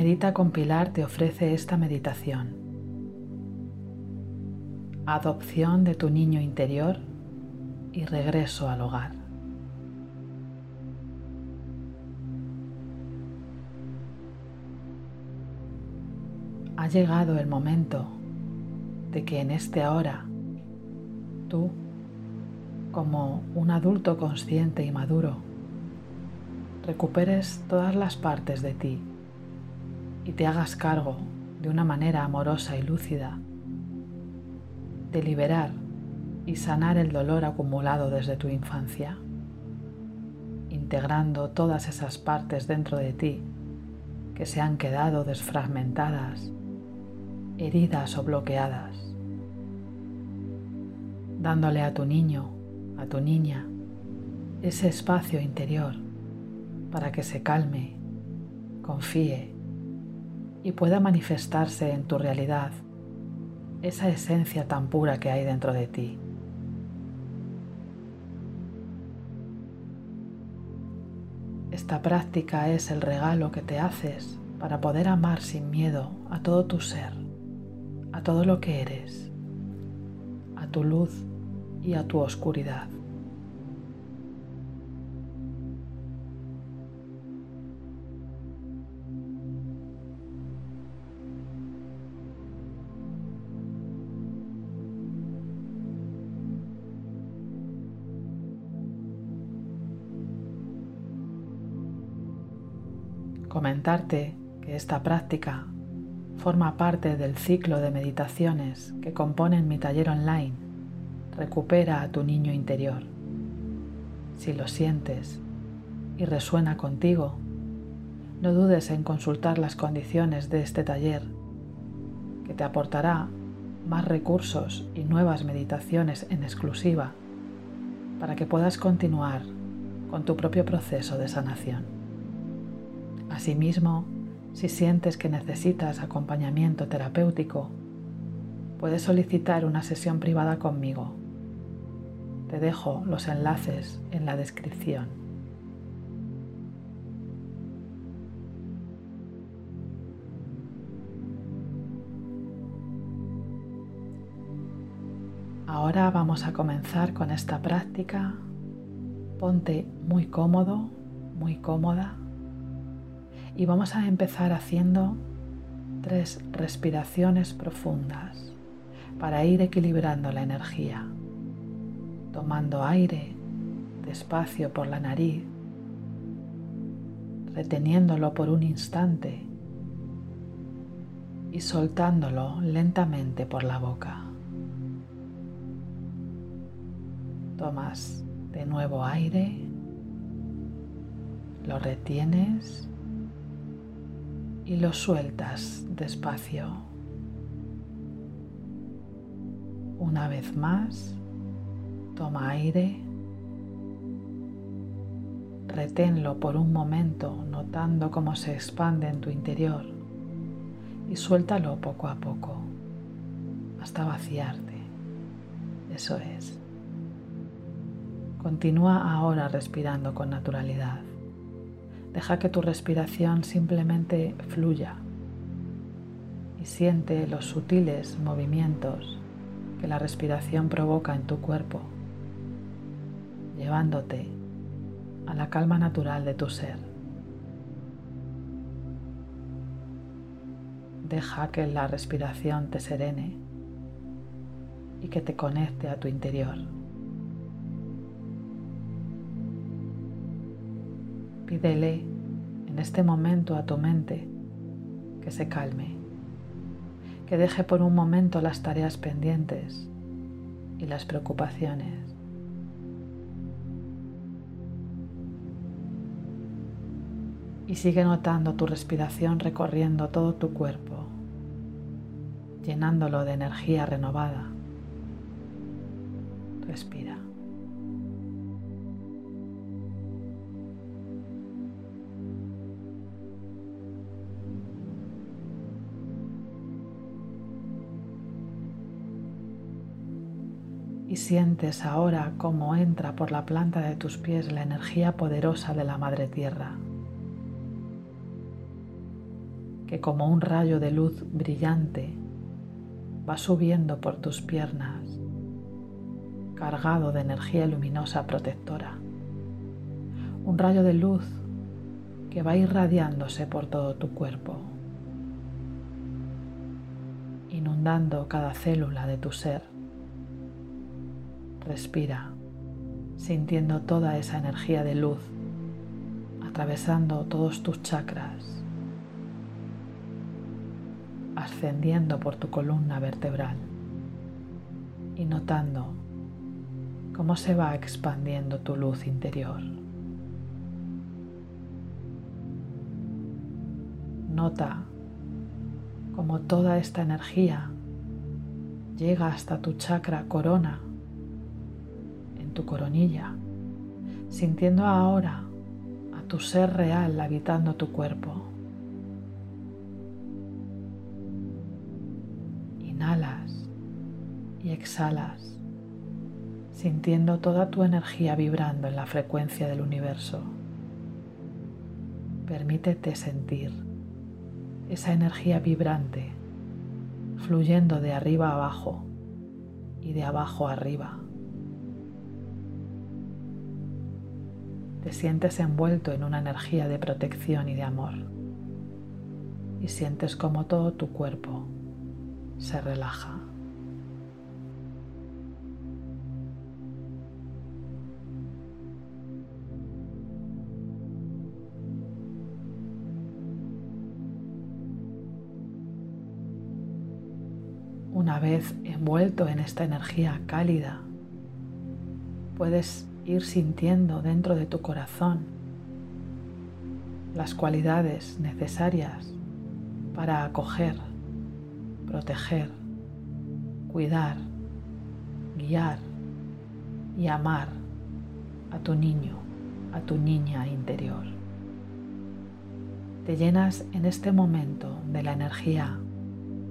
Medita con Pilar te ofrece esta meditación. Adopción de tu niño interior y regreso al hogar. Ha llegado el momento de que en este ahora tú, como un adulto consciente y maduro, recuperes todas las partes de ti y te hagas cargo de una manera amorosa y lúcida de liberar y sanar el dolor acumulado desde tu infancia, integrando todas esas partes dentro de ti que se han quedado desfragmentadas, heridas o bloqueadas, dándole a tu niño, a tu niña, ese espacio interior para que se calme, confíe y pueda manifestarse en tu realidad esa esencia tan pura que hay dentro de ti. Esta práctica es el regalo que te haces para poder amar sin miedo a todo tu ser, a todo lo que eres, a tu luz y a tu oscuridad. Comentarte que esta práctica forma parte del ciclo de meditaciones que componen mi taller online Recupera a tu niño interior. Si lo sientes y resuena contigo, no dudes en consultar las condiciones de este taller que te aportará más recursos y nuevas meditaciones en exclusiva para que puedas continuar con tu propio proceso de sanación. Asimismo, si sientes que necesitas acompañamiento terapéutico, puedes solicitar una sesión privada conmigo. Te dejo los enlaces en la descripción. Ahora vamos a comenzar con esta práctica. Ponte muy cómodo, muy cómoda y vamos a empezar haciendo tres respiraciones profundas para ir equilibrando la energía, tomando aire despacio por la nariz, reteniéndolo por un instante y soltándolo lentamente por la boca. Tomas de nuevo aire, lo retienes y lo sueltas despacio. Una vez más, toma aire, reténlo por un momento notando cómo se expande en tu interior y suéltalo poco a poco hasta vaciarte. Eso es. Continúa ahora respirando con naturalidad. Deja que tu respiración simplemente fluya y siente los sutiles movimientos que la respiración provoca en tu cuerpo, llevándote a la calma natural de tu ser. Deja que la respiración te serene y que te conecte a tu interior. Pídele en este momento a tu mente que se calme, que deje por un momento las tareas pendientes y las preocupaciones. Y sigue notando tu respiración recorriendo todo tu cuerpo, llenándolo de energía renovada. Respira. Y sientes ahora cómo entra por la planta de tus pies la energía poderosa de la Madre Tierra, que como un rayo de luz brillante va subiendo por tus piernas, cargado de energía luminosa protectora. Un rayo de luz que va irradiándose por todo tu cuerpo, inundando cada célula de tu ser. Respira, sintiendo toda esa energía de luz atravesando todos tus chakras, ascendiendo por tu columna vertebral y notando cómo se va expandiendo tu luz interior. Nota cómo toda esta energía llega hasta tu chakra corona, tu coronilla, sintiendo ahora tu ser real habitando tu cuerpo. Inhalas y exhalas, sintiendo toda tu energía vibrando en la frecuencia del universo. Permítete sentir esa energía vibrante fluyendo de arriba a abajo y de abajo a arriba. Te sientes envuelto en una energía de protección y de amor y sientes como todo tu cuerpo se relaja. Una vez envuelto en esta energía cálida, puedes ir sintiendo dentro de tu corazón las cualidades necesarias para acoger, proteger, cuidar, guiar y amar a tu niño, a tu niña interior. Te llenas en este momento de la energía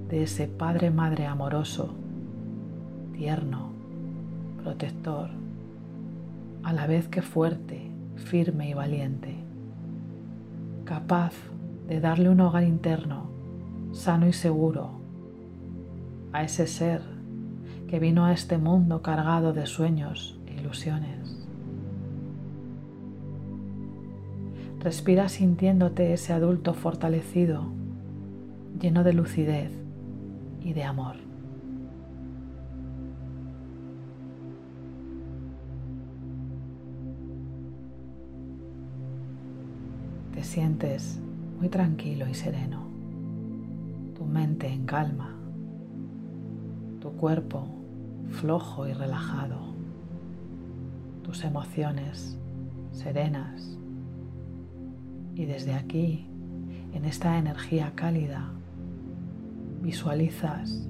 de ese Padre Madre amoroso, tierno, protector, a la vez que fuerte, firme y valiente, capaz de darle un hogar interno sano y seguro a ese ser que vino a este mundo cargado de sueños e ilusiones. Respira sintiéndote ese adulto fortalecido, lleno de lucidez y de amor. Te sientes muy tranquilo y sereno, tu mente en calma, tu cuerpo flojo y relajado, tus emociones serenas. Y desde aquí, en esta energía cálida, visualizas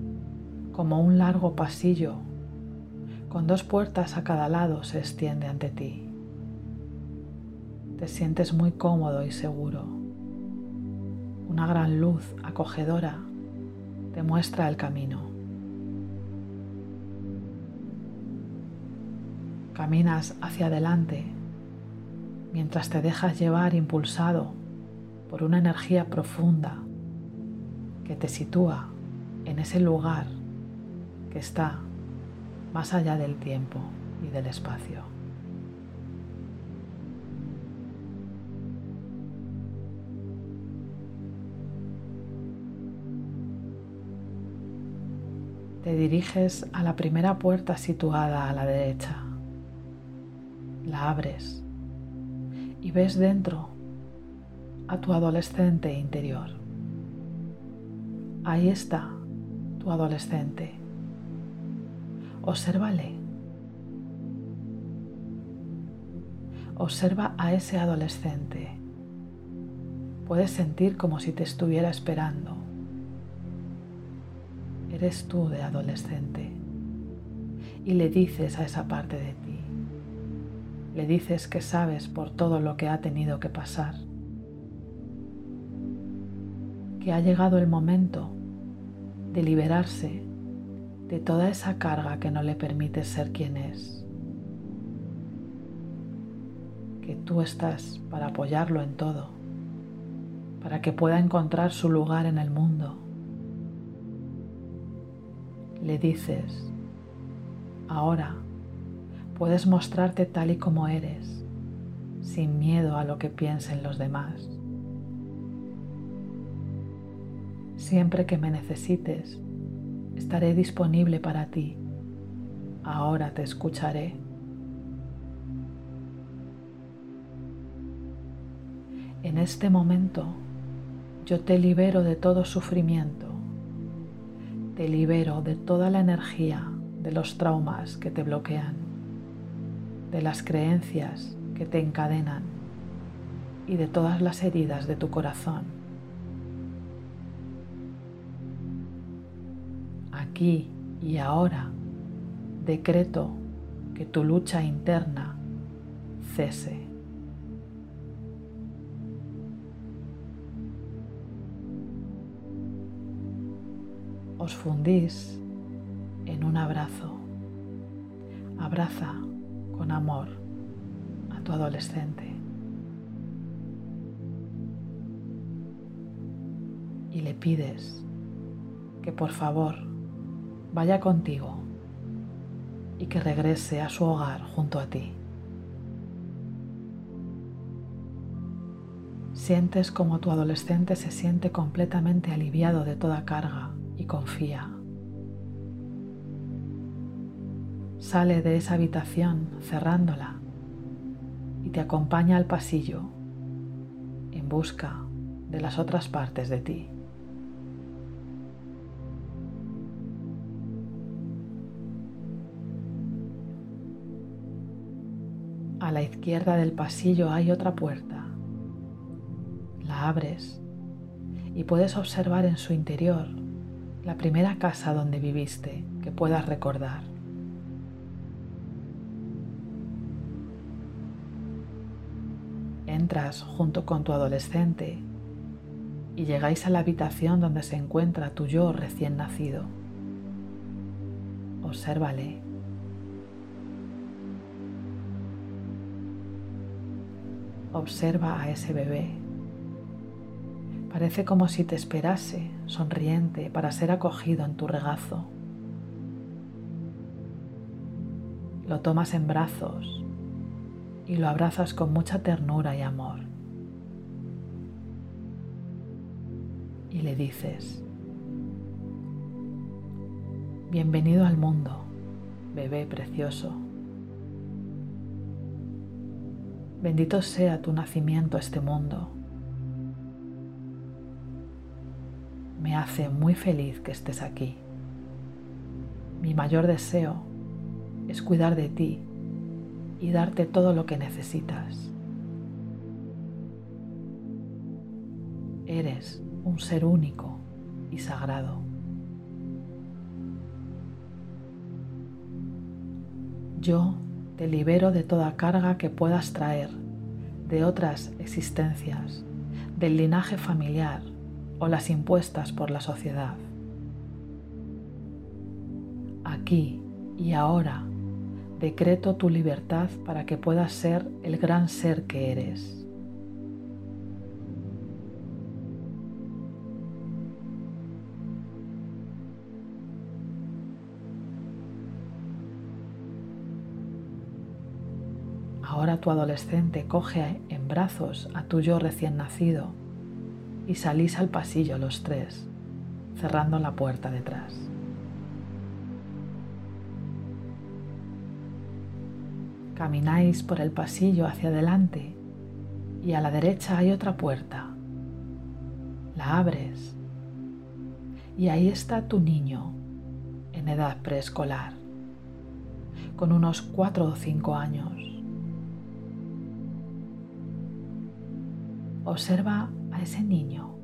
como un largo pasillo con dos puertas a cada lado se extiende ante ti te sientes muy cómodo y seguro. Una gran luz acogedora te muestra el camino. Caminas hacia adelante mientras te dejas llevar impulsado por una energía profunda que te sitúa en ese lugar que está más allá del tiempo y del espacio. Te diriges a la primera puerta situada a la derecha. La abres y ves dentro a tu adolescente interior. Ahí está tu adolescente. Obsérvale. Observa a ese adolescente. Puedes sentir como si te estuviera esperando eres tú de adolescente. Y le dices a esa parte de ti, le dices que sabes por todo lo que ha tenido que pasar, que ha llegado el momento de liberarse de toda esa carga que no le permite ser quien es, que tú estás para apoyarlo en todo. Para que pueda encontrar su lugar en el mundo. Le dices, ahora puedes mostrarte tal y como eres, sin miedo a lo que piensen los demás. Siempre que me necesites, estaré disponible para ti. Ahora te escucharé. En este momento yo te libero de todo sufrimiento, te libero de toda la energía de los traumas que te bloquean, de las creencias que te encadenan y de todas las heridas de tu corazón. Aquí y ahora decreto que tu lucha interna cese. Os fundís en un abrazo. Abraza con amor a tu adolescente. Y le pides que por favor vaya contigo y que regrese a su hogar junto a ti. Sientes como tu adolescente se siente completamente aliviado de toda carga confía. Sale de esa habitación cerrándola y te acompaña al pasillo en busca de las otras partes de ti. A la izquierda del pasillo hay otra puerta. La abres y puedes observar en su interior la primera casa donde viviste que puedas recordar. Entras junto con tu adolescente y llegáis a la habitación donde se encuentra tu yo recién nacido. Obsérvale. Observa a ese bebé Parece como si te esperase, sonriente, para ser acogido en tu regazo. Lo tomas en brazos y lo abrazas con mucha ternura y amor. Y le dices, bienvenido al mundo, bebé precioso. Bendito sea tu nacimiento a este mundo Me hace muy feliz que estés aquí. Mi mayor deseo es cuidar de ti y darte todo lo que necesitas. Eres un ser único y sagrado. Yo te libero de toda carga que puedas traer de otras existencias, del linaje familiar o las impuestas por la sociedad. Aquí y ahora decreto tu libertad para que puedas ser el gran ser que eres. Ahora tu adolescente coge en brazos a tu yo recién nacido y salís al pasillo los tres, cerrando la puerta detrás. Camináis por el pasillo hacia adelante y a la derecha hay otra puerta. La abres y ahí está tu niño en edad preescolar, con unos cuatro o cinco años. Observa a ese niño,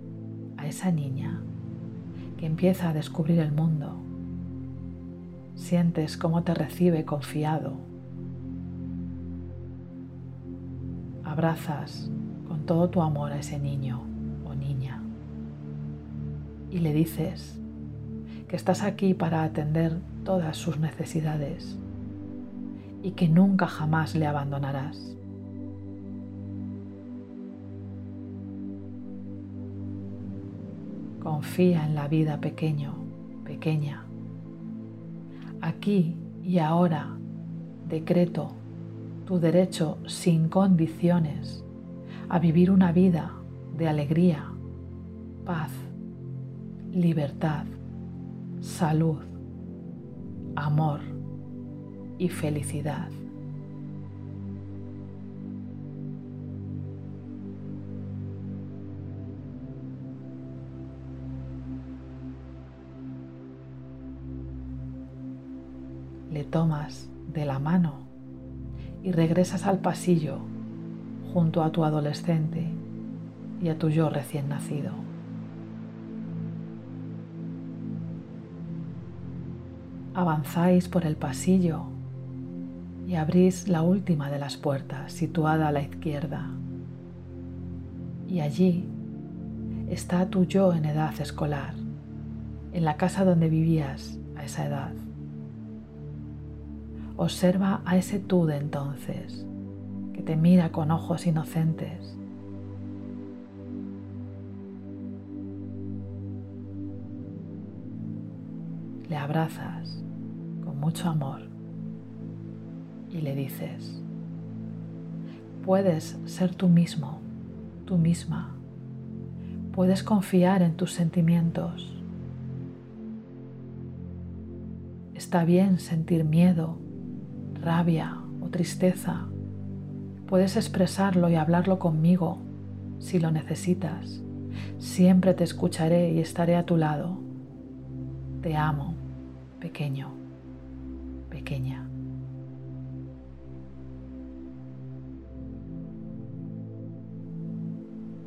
a esa niña que empieza a descubrir el mundo. Sientes cómo te recibe confiado. Abrazas con todo tu amor a ese niño o niña y le dices que estás aquí para atender todas sus necesidades y que nunca jamás le abandonarás. Confía en la vida pequeño, pequeña. Aquí y ahora decreto tu derecho sin condiciones a vivir una vida de alegría, paz, libertad, salud, amor y felicidad. Le tomas de la mano y regresas al pasillo junto a tu adolescente y a tu yo recién nacido. Avanzáis por el pasillo y abrís la última de las puertas situada a la izquierda. Y allí está tu yo en edad escolar, en la casa donde vivías a esa edad. Observa a ese tú de entonces, que te mira con ojos inocentes. Le abrazas con mucho amor y le dices, puedes ser tú mismo, tú misma, puedes confiar en tus sentimientos. Está bien sentir miedo, rabia o tristeza. Puedes expresarlo y hablarlo conmigo si lo necesitas. Siempre te escucharé y estaré a tu lado. Te amo, pequeño, pequeña.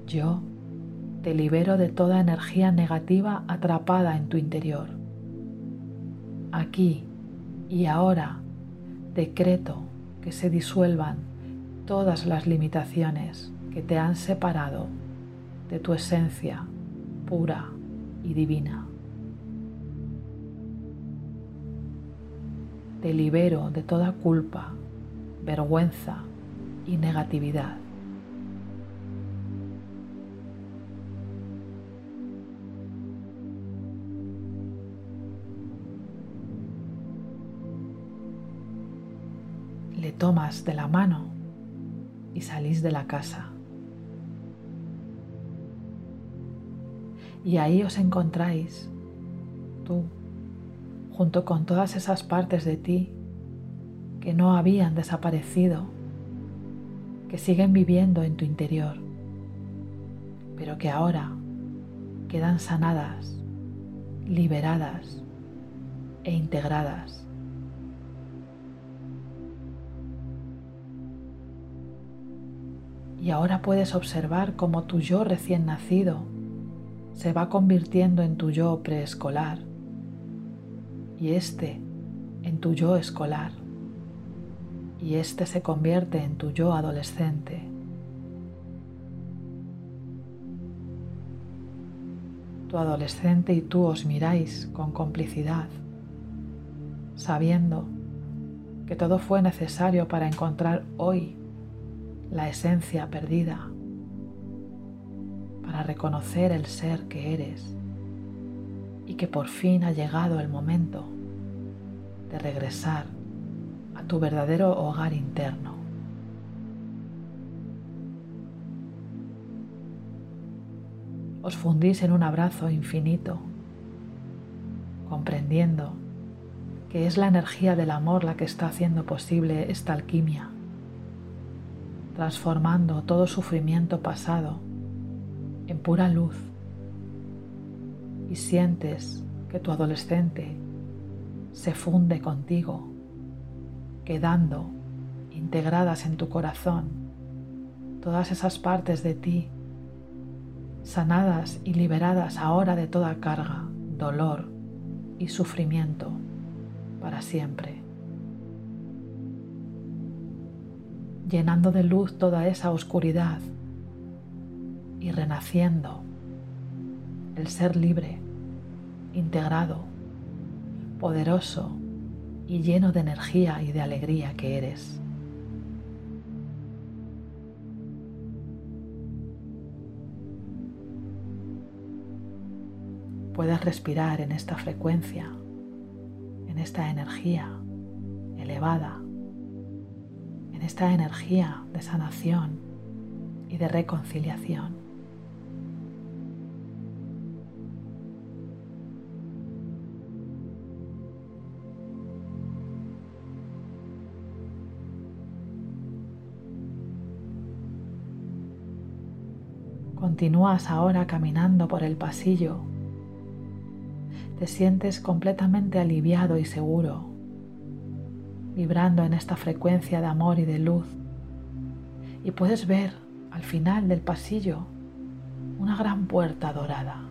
Yo te libero de toda energía negativa atrapada en tu interior. Aquí y ahora decreto que se disuelvan todas las limitaciones que te han separado de tu esencia pura y divina. Te libero de toda culpa, vergüenza y negatividad. Tomas de la mano y salís de la casa. Y ahí os encontráis, tú, junto con todas esas partes de ti que no habían desaparecido, que siguen viviendo en tu interior, pero que ahora quedan sanadas, liberadas e integradas. Y ahora puedes observar cómo tu yo recién nacido se va convirtiendo en tu yo preescolar y este en tu yo escolar y este se convierte en tu yo adolescente. Tu adolescente y tú os miráis con complicidad, sabiendo que todo fue necesario para encontrar hoy la esencia perdida, para reconocer el ser que eres y que por fin ha llegado el momento de regresar a tu verdadero hogar interno. Os fundís en un abrazo infinito, comprendiendo que es la energía del amor la que está haciendo posible esta alquimia transformando todo sufrimiento pasado en pura luz y sientes que tu adolescente se funde contigo, quedando integradas en tu corazón todas esas partes de ti, sanadas y liberadas ahora de toda carga, dolor y sufrimiento para siempre. Llenando de luz toda esa oscuridad y renaciendo el ser libre, integrado, poderoso y lleno de energía y de alegría que eres. puedas respirar en esta frecuencia, en esta energía elevada, esta energía de sanación y de reconciliación. Continúas ahora caminando por el pasillo. Te sientes completamente aliviado y seguro, vibrando en esta frecuencia de amor y de luz. Y puedes ver al final del pasillo una gran puerta dorada.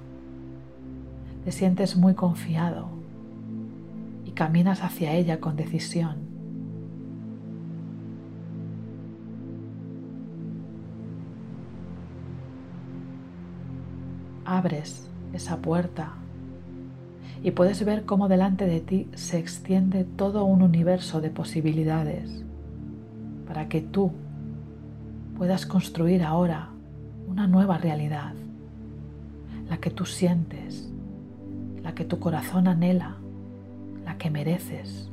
Te sientes muy confiado y caminas hacia ella con decisión. abres esa puerta y puedes ver cómo delante de ti se extiende todo un universo de posibilidades para que tú puedas construir ahora una nueva realidad, la que tú sientes, la que tu corazón anhela, la que mereces.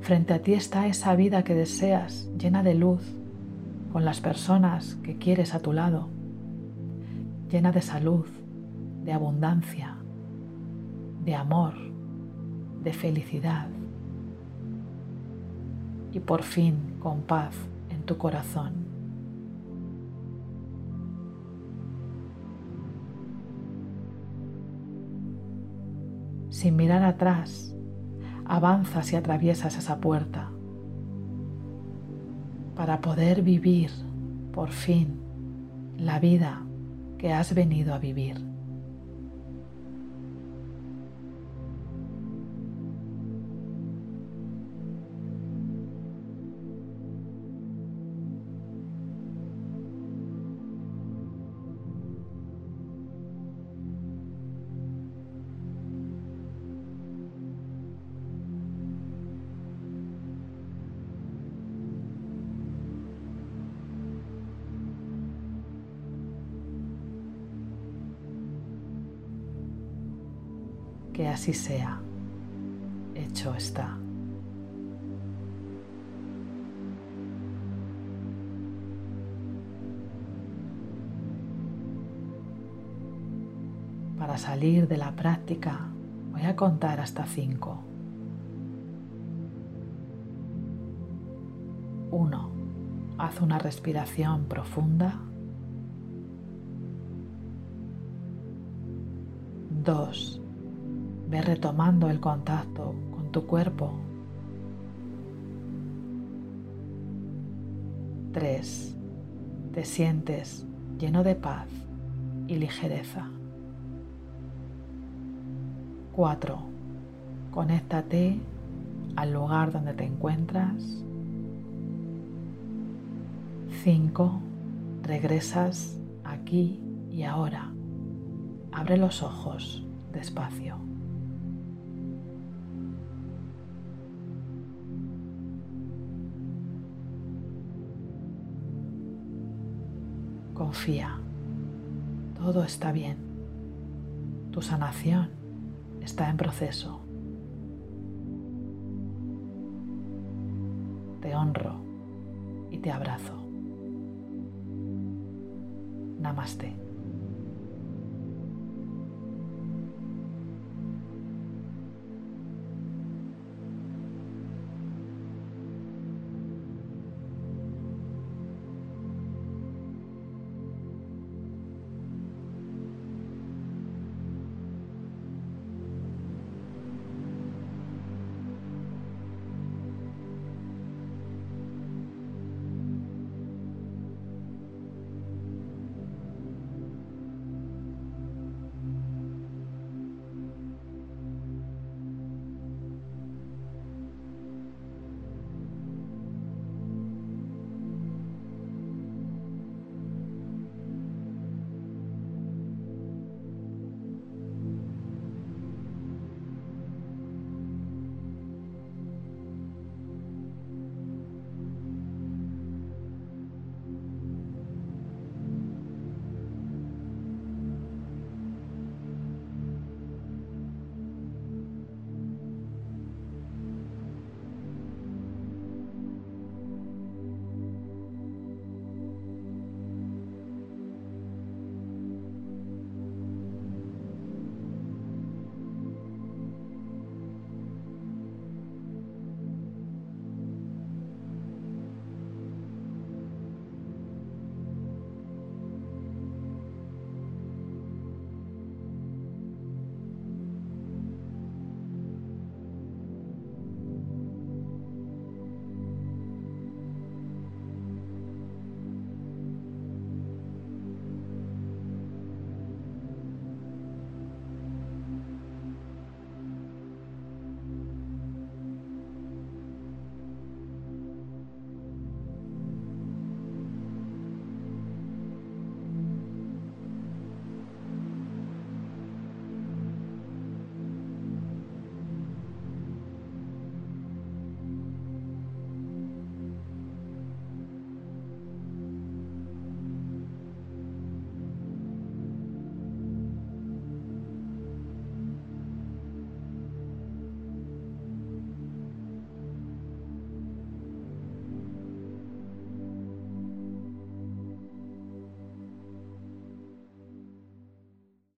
Frente a ti está esa vida que deseas, llena de luz, con las personas que quieres a tu lado llena de salud, de abundancia, de amor, de felicidad y por fin con paz en tu corazón. Sin mirar atrás, avanzas y atraviesas esa puerta para poder vivir por fin la vida que has venido a vivir. Así sea. Hecho está. Para salir de la práctica voy a contar hasta cinco. Uno. Haz una respiración profunda. Dos. Ve retomando el contacto con tu cuerpo. 3. Te sientes lleno de paz y ligereza. 4. Conéctate al lugar donde te encuentras. 5. Regresas aquí y ahora. Abre los ojos despacio. Confía, todo está bien. Tu sanación está en proceso. Te honro y te abrazo. Namaste.